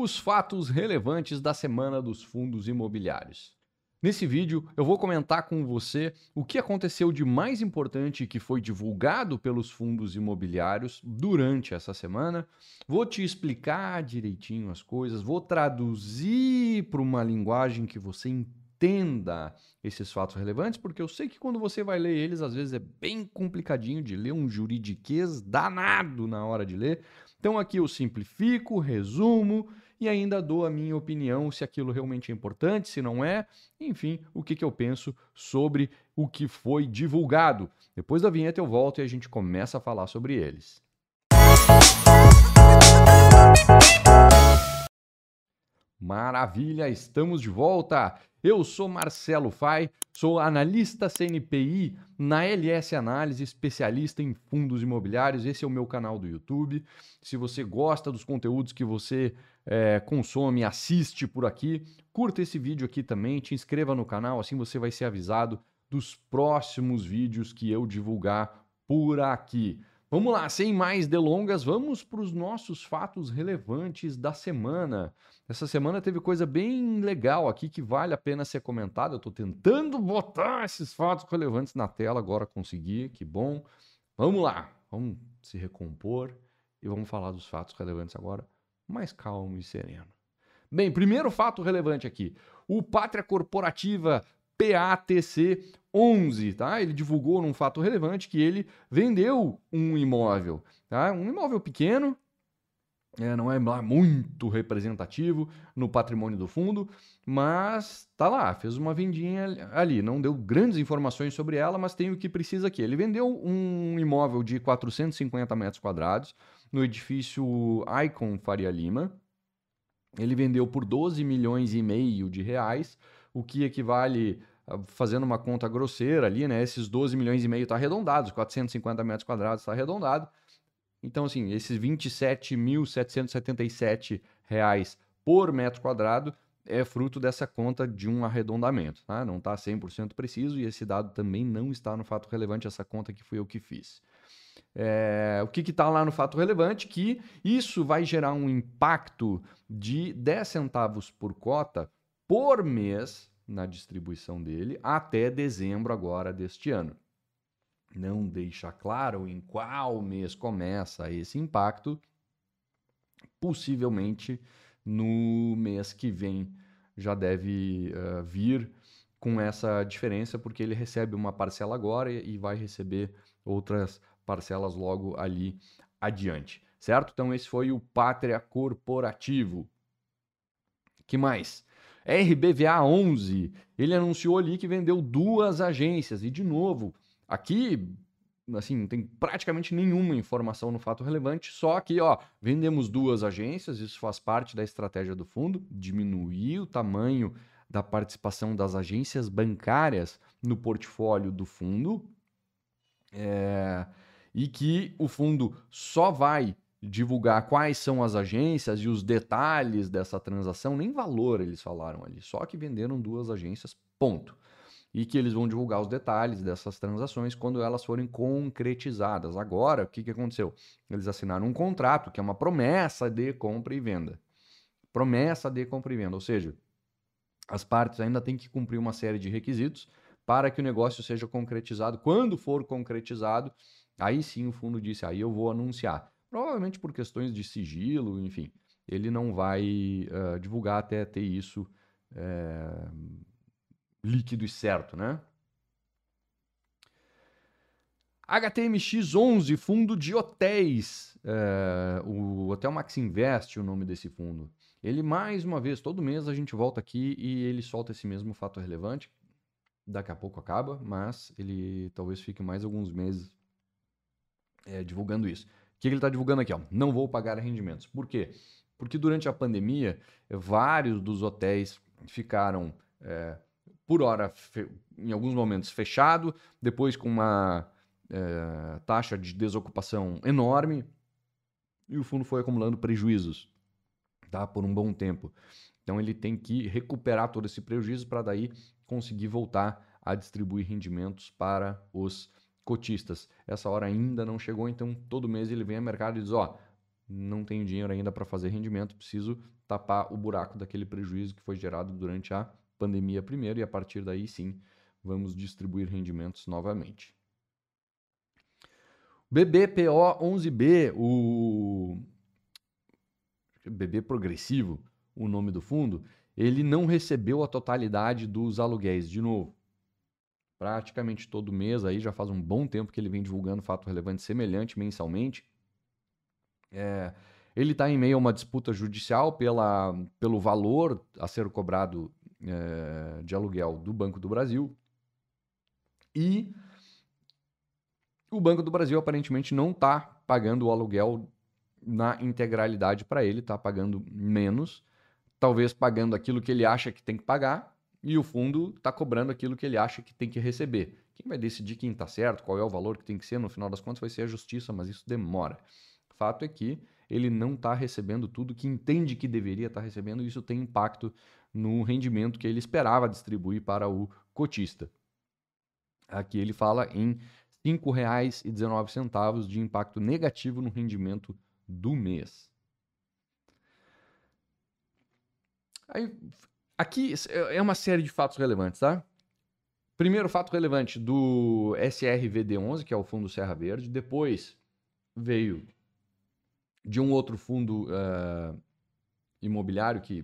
os fatos relevantes da semana dos fundos imobiliários. Nesse vídeo, eu vou comentar com você o que aconteceu de mais importante que foi divulgado pelos fundos imobiliários durante essa semana. Vou te explicar direitinho as coisas, vou traduzir para uma linguagem que você entenda esses fatos relevantes, porque eu sei que quando você vai ler eles, às vezes é bem complicadinho de ler, um juridiquês danado na hora de ler. Então aqui eu simplifico, resumo e ainda dou a minha opinião se aquilo realmente é importante, se não é, enfim, o que, que eu penso sobre o que foi divulgado. Depois da vinheta eu volto e a gente começa a falar sobre eles. Maravilha, estamos de volta. Eu sou Marcelo Fai, sou analista CNPI na LS Análise, especialista em fundos imobiliários. Esse é o meu canal do YouTube. Se você gosta dos conteúdos que você é, consome, assiste por aqui, curta esse vídeo aqui também, te inscreva no canal, assim você vai ser avisado dos próximos vídeos que eu divulgar por aqui. Vamos lá, sem mais delongas, vamos para os nossos fatos relevantes da semana. Essa semana teve coisa bem legal aqui que vale a pena ser comentada. Eu estou tentando botar esses fatos relevantes na tela, agora consegui, que bom. Vamos lá, vamos se recompor e vamos falar dos fatos relevantes agora, mais calmo e sereno. Bem, primeiro fato relevante aqui: o Pátria Corporativa PATC 11, tá? Ele divulgou num fato relevante que ele vendeu um imóvel, tá? Um imóvel pequeno, é, não é muito representativo no patrimônio do fundo, mas tá lá, fez uma vendinha ali. Não deu grandes informações sobre ela, mas tem o que precisa aqui. Ele vendeu um imóvel de 450 metros quadrados no edifício Icon Faria Lima. Ele vendeu por 12 milhões e meio de reais, o que equivale fazendo uma conta grosseira ali, né? Esses 12 milhões e meio está arredondado, 450 metros quadrados está arredondado. Então, assim, esses 27.777 reais por metro quadrado é fruto dessa conta de um arredondamento, tá? Não está 100% preciso e esse dado também não está no fato relevante, essa conta que fui eu que fiz. É, o que está lá no fato relevante? Que isso vai gerar um impacto de 10 centavos por cota por mês na distribuição dele até dezembro agora deste ano. Não deixa claro em qual mês começa esse impacto, possivelmente no mês que vem já deve uh, vir com essa diferença, porque ele recebe uma parcela agora e vai receber outras parcelas logo ali adiante, certo? Então esse foi o Pátria Corporativo. Que mais? RBVA 11, ele anunciou ali que vendeu duas agências. E, de novo, aqui, assim, não tem praticamente nenhuma informação no fato relevante, só que, ó, vendemos duas agências, isso faz parte da estratégia do fundo, diminuir o tamanho da participação das agências bancárias no portfólio do fundo. É, e que o fundo só vai divulgar quais são as agências e os detalhes dessa transação, nem valor eles falaram ali, só que venderam duas agências, ponto. E que eles vão divulgar os detalhes dessas transações quando elas forem concretizadas. Agora, o que, que aconteceu? Eles assinaram um contrato que é uma promessa de compra e venda. Promessa de compra e venda, ou seja, as partes ainda têm que cumprir uma série de requisitos para que o negócio seja concretizado. Quando for concretizado, aí sim o fundo disse: aí eu vou anunciar. Provavelmente por questões de sigilo, enfim, ele não vai uh, divulgar até ter isso é, líquido e certo, né? HTMX11, fundo de hotéis, é, o Hotel Max Invest, o nome desse fundo. Ele, mais uma vez, todo mês a gente volta aqui e ele solta esse mesmo fato relevante. Daqui a pouco acaba, mas ele talvez fique mais alguns meses é, divulgando isso que ele está divulgando aqui? Ó? Não vou pagar rendimentos. Por quê? Porque durante a pandemia, vários dos hotéis ficaram, é, por hora, em alguns momentos, fechado, depois com uma é, taxa de desocupação enorme, e o fundo foi acumulando prejuízos tá? por um bom tempo. Então ele tem que recuperar todo esse prejuízo para daí conseguir voltar a distribuir rendimentos para os cotistas. Essa hora ainda não chegou, então todo mês ele vem ao mercado e diz: ó, não tenho dinheiro ainda para fazer rendimento, preciso tapar o buraco daquele prejuízo que foi gerado durante a pandemia primeiro e a partir daí sim vamos distribuir rendimentos novamente. BBPO 11B, o BB progressivo, o nome do fundo, ele não recebeu a totalidade dos aluguéis de novo. Praticamente todo mês aí já faz um bom tempo que ele vem divulgando fato relevante semelhante mensalmente. É, ele está em meio a uma disputa judicial pela, pelo valor a ser cobrado é, de aluguel do Banco do Brasil. E o Banco do Brasil aparentemente não está pagando o aluguel na integralidade para ele, está pagando menos, talvez pagando aquilo que ele acha que tem que pagar, e o fundo está cobrando aquilo que ele acha que tem que receber. Quem vai decidir quem está certo, qual é o valor que tem que ser, no final das contas vai ser a justiça, mas isso demora. Fato é que ele não está recebendo tudo que entende que deveria estar tá recebendo, e isso tem impacto no rendimento que ele esperava distribuir para o cotista. Aqui ele fala em R$ 5,19 de impacto negativo no rendimento do mês. Aí, aqui é uma série de fatos relevantes, tá? Primeiro fato relevante do SRVD11, que é o fundo Serra Verde. Depois veio de um outro fundo uh, imobiliário que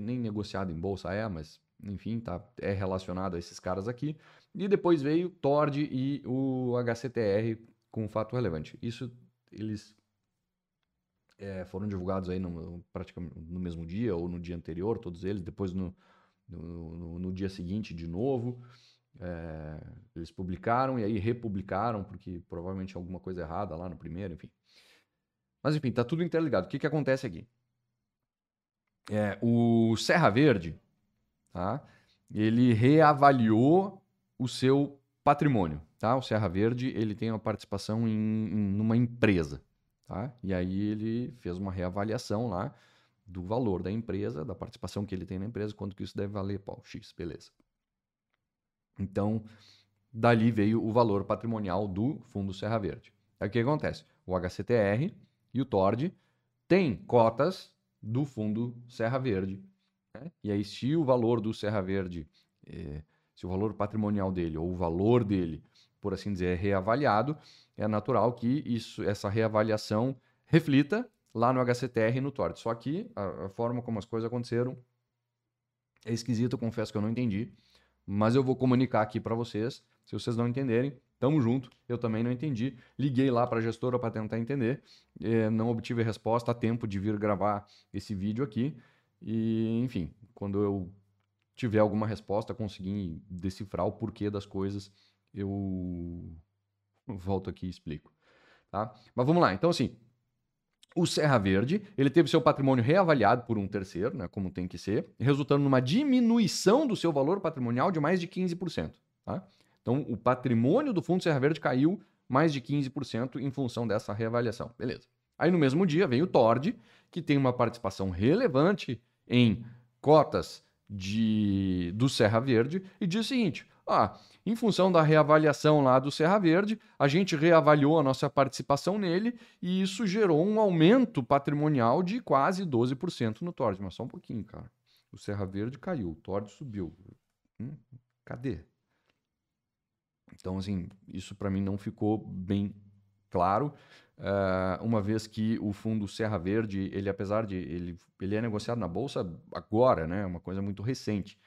nem negociado em bolsa é, mas enfim, tá, é relacionado a esses caras aqui. E depois veio Tord e o HCTR com fato relevante. Isso eles é, foram divulgados aí no, praticamente no mesmo dia ou no dia anterior, todos eles, depois no, no, no dia seguinte de novo. É, eles publicaram e aí republicaram, porque provavelmente alguma coisa errada lá no primeiro, enfim. Mas enfim, tá tudo interligado. O que, que acontece aqui? É, o Serra Verde, tá? ele reavaliou o seu patrimônio. Tá? O Serra Verde ele tem uma participação em, em numa empresa. Tá? E aí ele fez uma reavaliação lá do valor da empresa, da participação que ele tem na empresa, quanto que isso deve valer, pô, X, beleza. Então, dali veio o valor patrimonial do Fundo Serra Verde. Aí o que acontece? O HCTR e o TORD têm cotas do Fundo Serra Verde. Né? E aí, se o valor do Serra Verde eh, se o valor patrimonial dele ou o valor dele, por assim dizer, é reavaliado, é natural que isso, essa reavaliação reflita lá no HCTR e no TORT. Só que a, a forma como as coisas aconteceram é esquisito, eu confesso que eu não entendi, mas eu vou comunicar aqui para vocês. Se vocês não entenderem, tamo junto. Eu também não entendi. Liguei lá para a gestora para tentar entender, eh, não obtive resposta a tempo de vir gravar esse vídeo aqui. E, enfim, quando eu tiver alguma resposta, conseguir decifrar o porquê das coisas, eu volto aqui e explico. Tá? Mas vamos lá. Então, assim, o Serra Verde, ele teve seu patrimônio reavaliado por um terceiro, né, como tem que ser, resultando numa diminuição do seu valor patrimonial de mais de 15%. Tá? Então, o patrimônio do Fundo Serra Verde caiu mais de 15% em função dessa reavaliação. Beleza. Aí, no mesmo dia, vem o Tord, que tem uma participação relevante em cotas de, do Serra Verde e diz o seguinte: ah, em função da reavaliação lá do Serra Verde, a gente reavaliou a nossa participação nele e isso gerou um aumento patrimonial de quase 12% no Tord. Mas só um pouquinho, cara. O Serra Verde caiu, o Tord subiu. Hum, cadê? Então, assim, isso para mim não ficou bem claro. Uh, uma vez que o fundo Serra Verde, ele apesar de ele, ele é negociado na bolsa agora, né, uma coisa muito recente.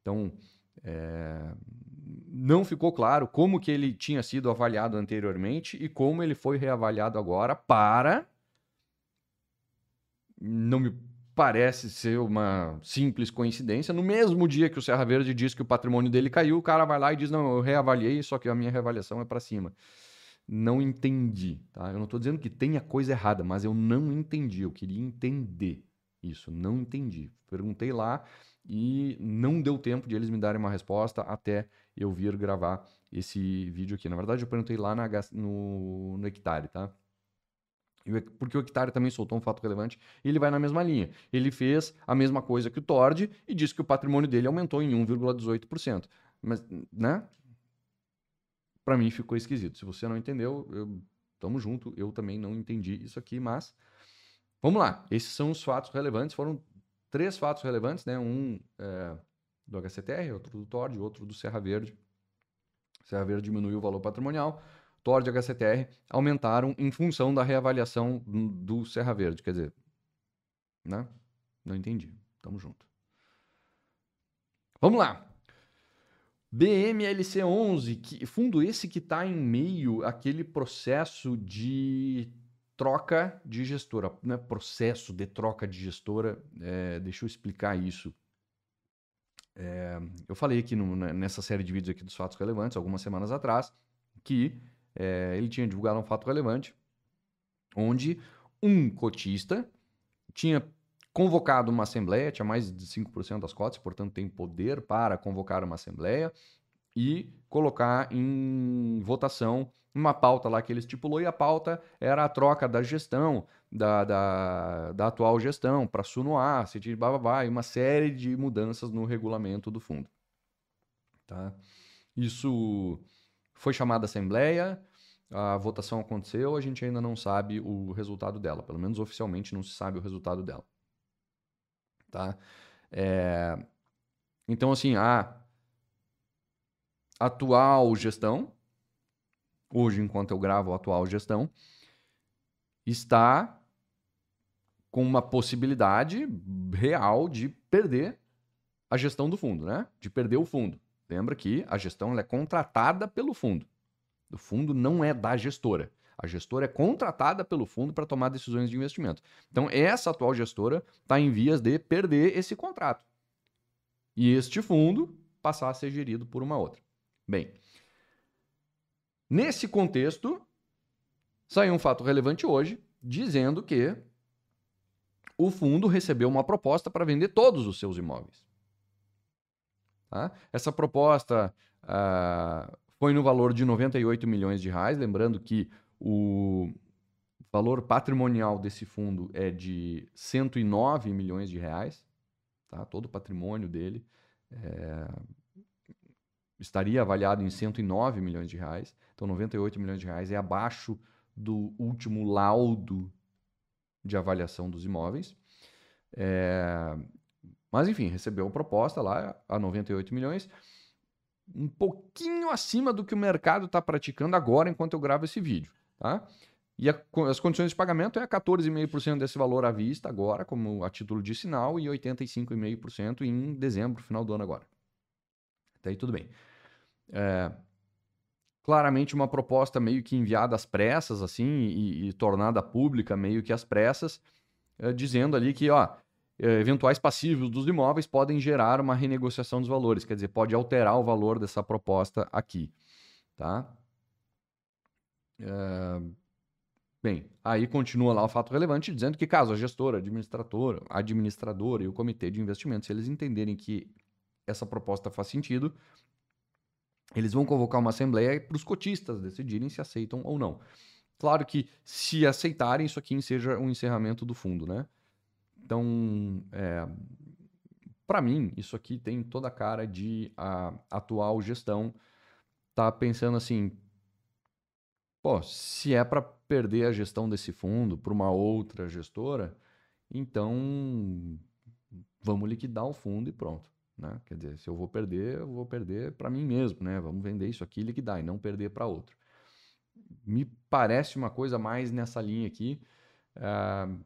Então, é, não ficou claro como que ele tinha sido avaliado anteriormente e como ele foi reavaliado agora para não me parece ser uma simples coincidência. No mesmo dia que o Serra Verde diz que o patrimônio dele caiu, o cara vai lá e diz: Não, eu reavaliei, só que a minha reavaliação é para cima não entendi, tá? Eu não estou dizendo que tenha coisa errada, mas eu não entendi. Eu queria entender isso, não entendi. Perguntei lá e não deu tempo de eles me darem uma resposta até eu vir gravar esse vídeo aqui. Na verdade, eu perguntei lá na, no, no Hectare, tá? Porque o Hectare também soltou um fato relevante e ele vai na mesma linha. Ele fez a mesma coisa que o Tord e disse que o patrimônio dele aumentou em 1,18%. Mas, né? para mim ficou esquisito. Se você não entendeu, eu, tamo junto. Eu também não entendi isso aqui, mas vamos lá. Esses são os fatos relevantes. Foram três fatos relevantes, né? Um é, do HCTR, outro do TORD, outro do Serra Verde. Serra Verde diminuiu o valor patrimonial. TORD e HCTR aumentaram em função da reavaliação do Serra Verde. Quer dizer, né? Não entendi. Tamo junto. Vamos lá. BMLC11, que, fundo esse que está em meio àquele processo de troca de gestora, né? processo de troca de gestora. É, deixa eu explicar isso. É, eu falei aqui no, né, nessa série de vídeos aqui dos fatos relevantes, algumas semanas atrás, que é, ele tinha divulgado um fato relevante, onde um cotista tinha convocado uma assembleia, tinha mais de 5% das cotas, portanto tem poder para convocar uma assembleia e colocar em votação uma pauta lá que ele estipulou, e a pauta era a troca da gestão, da, da, da atual gestão, para Sunoar, Asset, bababá, e uma série de mudanças no regulamento do fundo. Tá? Isso foi chamada Assembleia, a votação aconteceu, a gente ainda não sabe o resultado dela, pelo menos oficialmente não se sabe o resultado dela. Tá? É... Então, assim, a atual gestão, hoje, enquanto eu gravo a atual gestão, está com uma possibilidade real de perder a gestão do fundo, né? De perder o fundo. Lembra que a gestão é contratada pelo fundo. O fundo não é da gestora. A gestora é contratada pelo fundo para tomar decisões de investimento. Então, essa atual gestora está em vias de perder esse contrato. E este fundo passar a ser gerido por uma outra. Bem, nesse contexto, saiu um fato relevante hoje dizendo que o fundo recebeu uma proposta para vender todos os seus imóveis. Tá? Essa proposta uh, foi no valor de 98 milhões de reais, lembrando que o valor patrimonial desse fundo é de 109 milhões de reais, tá? todo o patrimônio dele é, estaria avaliado em 109 milhões de reais, então 98 milhões de reais é abaixo do último laudo de avaliação dos imóveis. É... Mas, enfim, recebeu a proposta lá a 98 milhões, um pouquinho acima do que o mercado está praticando agora enquanto eu gravo esse vídeo. Tá? E a, as condições de pagamento é 14,5% desse valor à vista agora, como a título de sinal, e 85,5% em dezembro, final do ano agora. Até aí tudo bem. É, claramente uma proposta meio que enviada às pressas, assim, e, e tornada pública meio que às pressas, é, dizendo ali que, ó, é, eventuais passivos dos imóveis podem gerar uma renegociação dos valores, quer dizer, pode alterar o valor dessa proposta aqui, tá? É... Bem, aí continua lá o fato relevante dizendo que caso a gestora, administradora, administradora e o comitê de investimentos, se eles entenderem que essa proposta faz sentido, eles vão convocar uma assembleia para os cotistas decidirem se aceitam ou não. Claro que se aceitarem, isso aqui seja um encerramento do fundo, né? Então, é, para mim, isso aqui tem toda a cara de a atual gestão tá pensando assim, pô, se é para perder a gestão desse fundo para uma outra gestora, então vamos liquidar o fundo e pronto. Né? Quer dizer, se eu vou perder, eu vou perder para mim mesmo, né? Vamos vender isso aqui e liquidar e não perder para outro. Me parece uma coisa mais nessa linha aqui. Uh,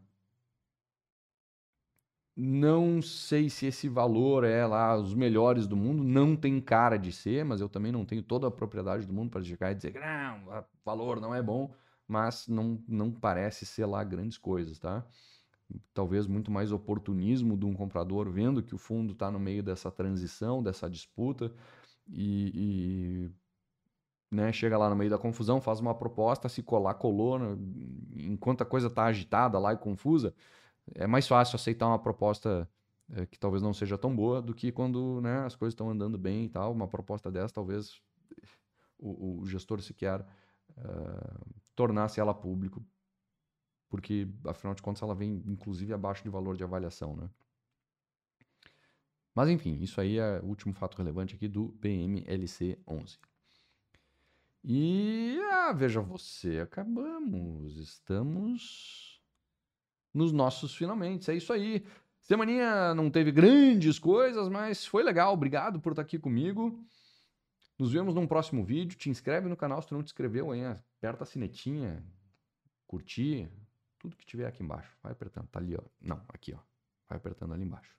não sei se esse valor é lá os melhores do mundo, não tem cara de ser, mas eu também não tenho toda a propriedade do mundo para chegar e dizer que o valor não é bom, mas não, não parece ser lá grandes coisas, tá? Talvez muito mais oportunismo de um comprador vendo que o fundo está no meio dessa transição, dessa disputa e, e né, chega lá no meio da confusão, faz uma proposta, se colar, colou, né, enquanto a coisa está agitada lá e confusa, é mais fácil aceitar uma proposta é, que talvez não seja tão boa do que quando né, as coisas estão andando bem e tal. Uma proposta dessa, talvez o, o gestor sequer uh, tornasse ela público porque afinal de contas ela vem inclusive abaixo de valor de avaliação, né? Mas enfim, isso aí é o último fato relevante aqui do PMLC 11. E ah, veja você, acabamos, estamos nos nossos finalmente. É isso aí. Semaninha não teve grandes coisas, mas foi legal. Obrigado por estar aqui comigo. Nos vemos num próximo vídeo. Te inscreve no canal se tu não te inscreveu, hein? Aperta a sinetinha, curtir, tudo que tiver aqui embaixo. Vai apertando. Tá ali, ó. Não, aqui, ó. Vai apertando ali embaixo.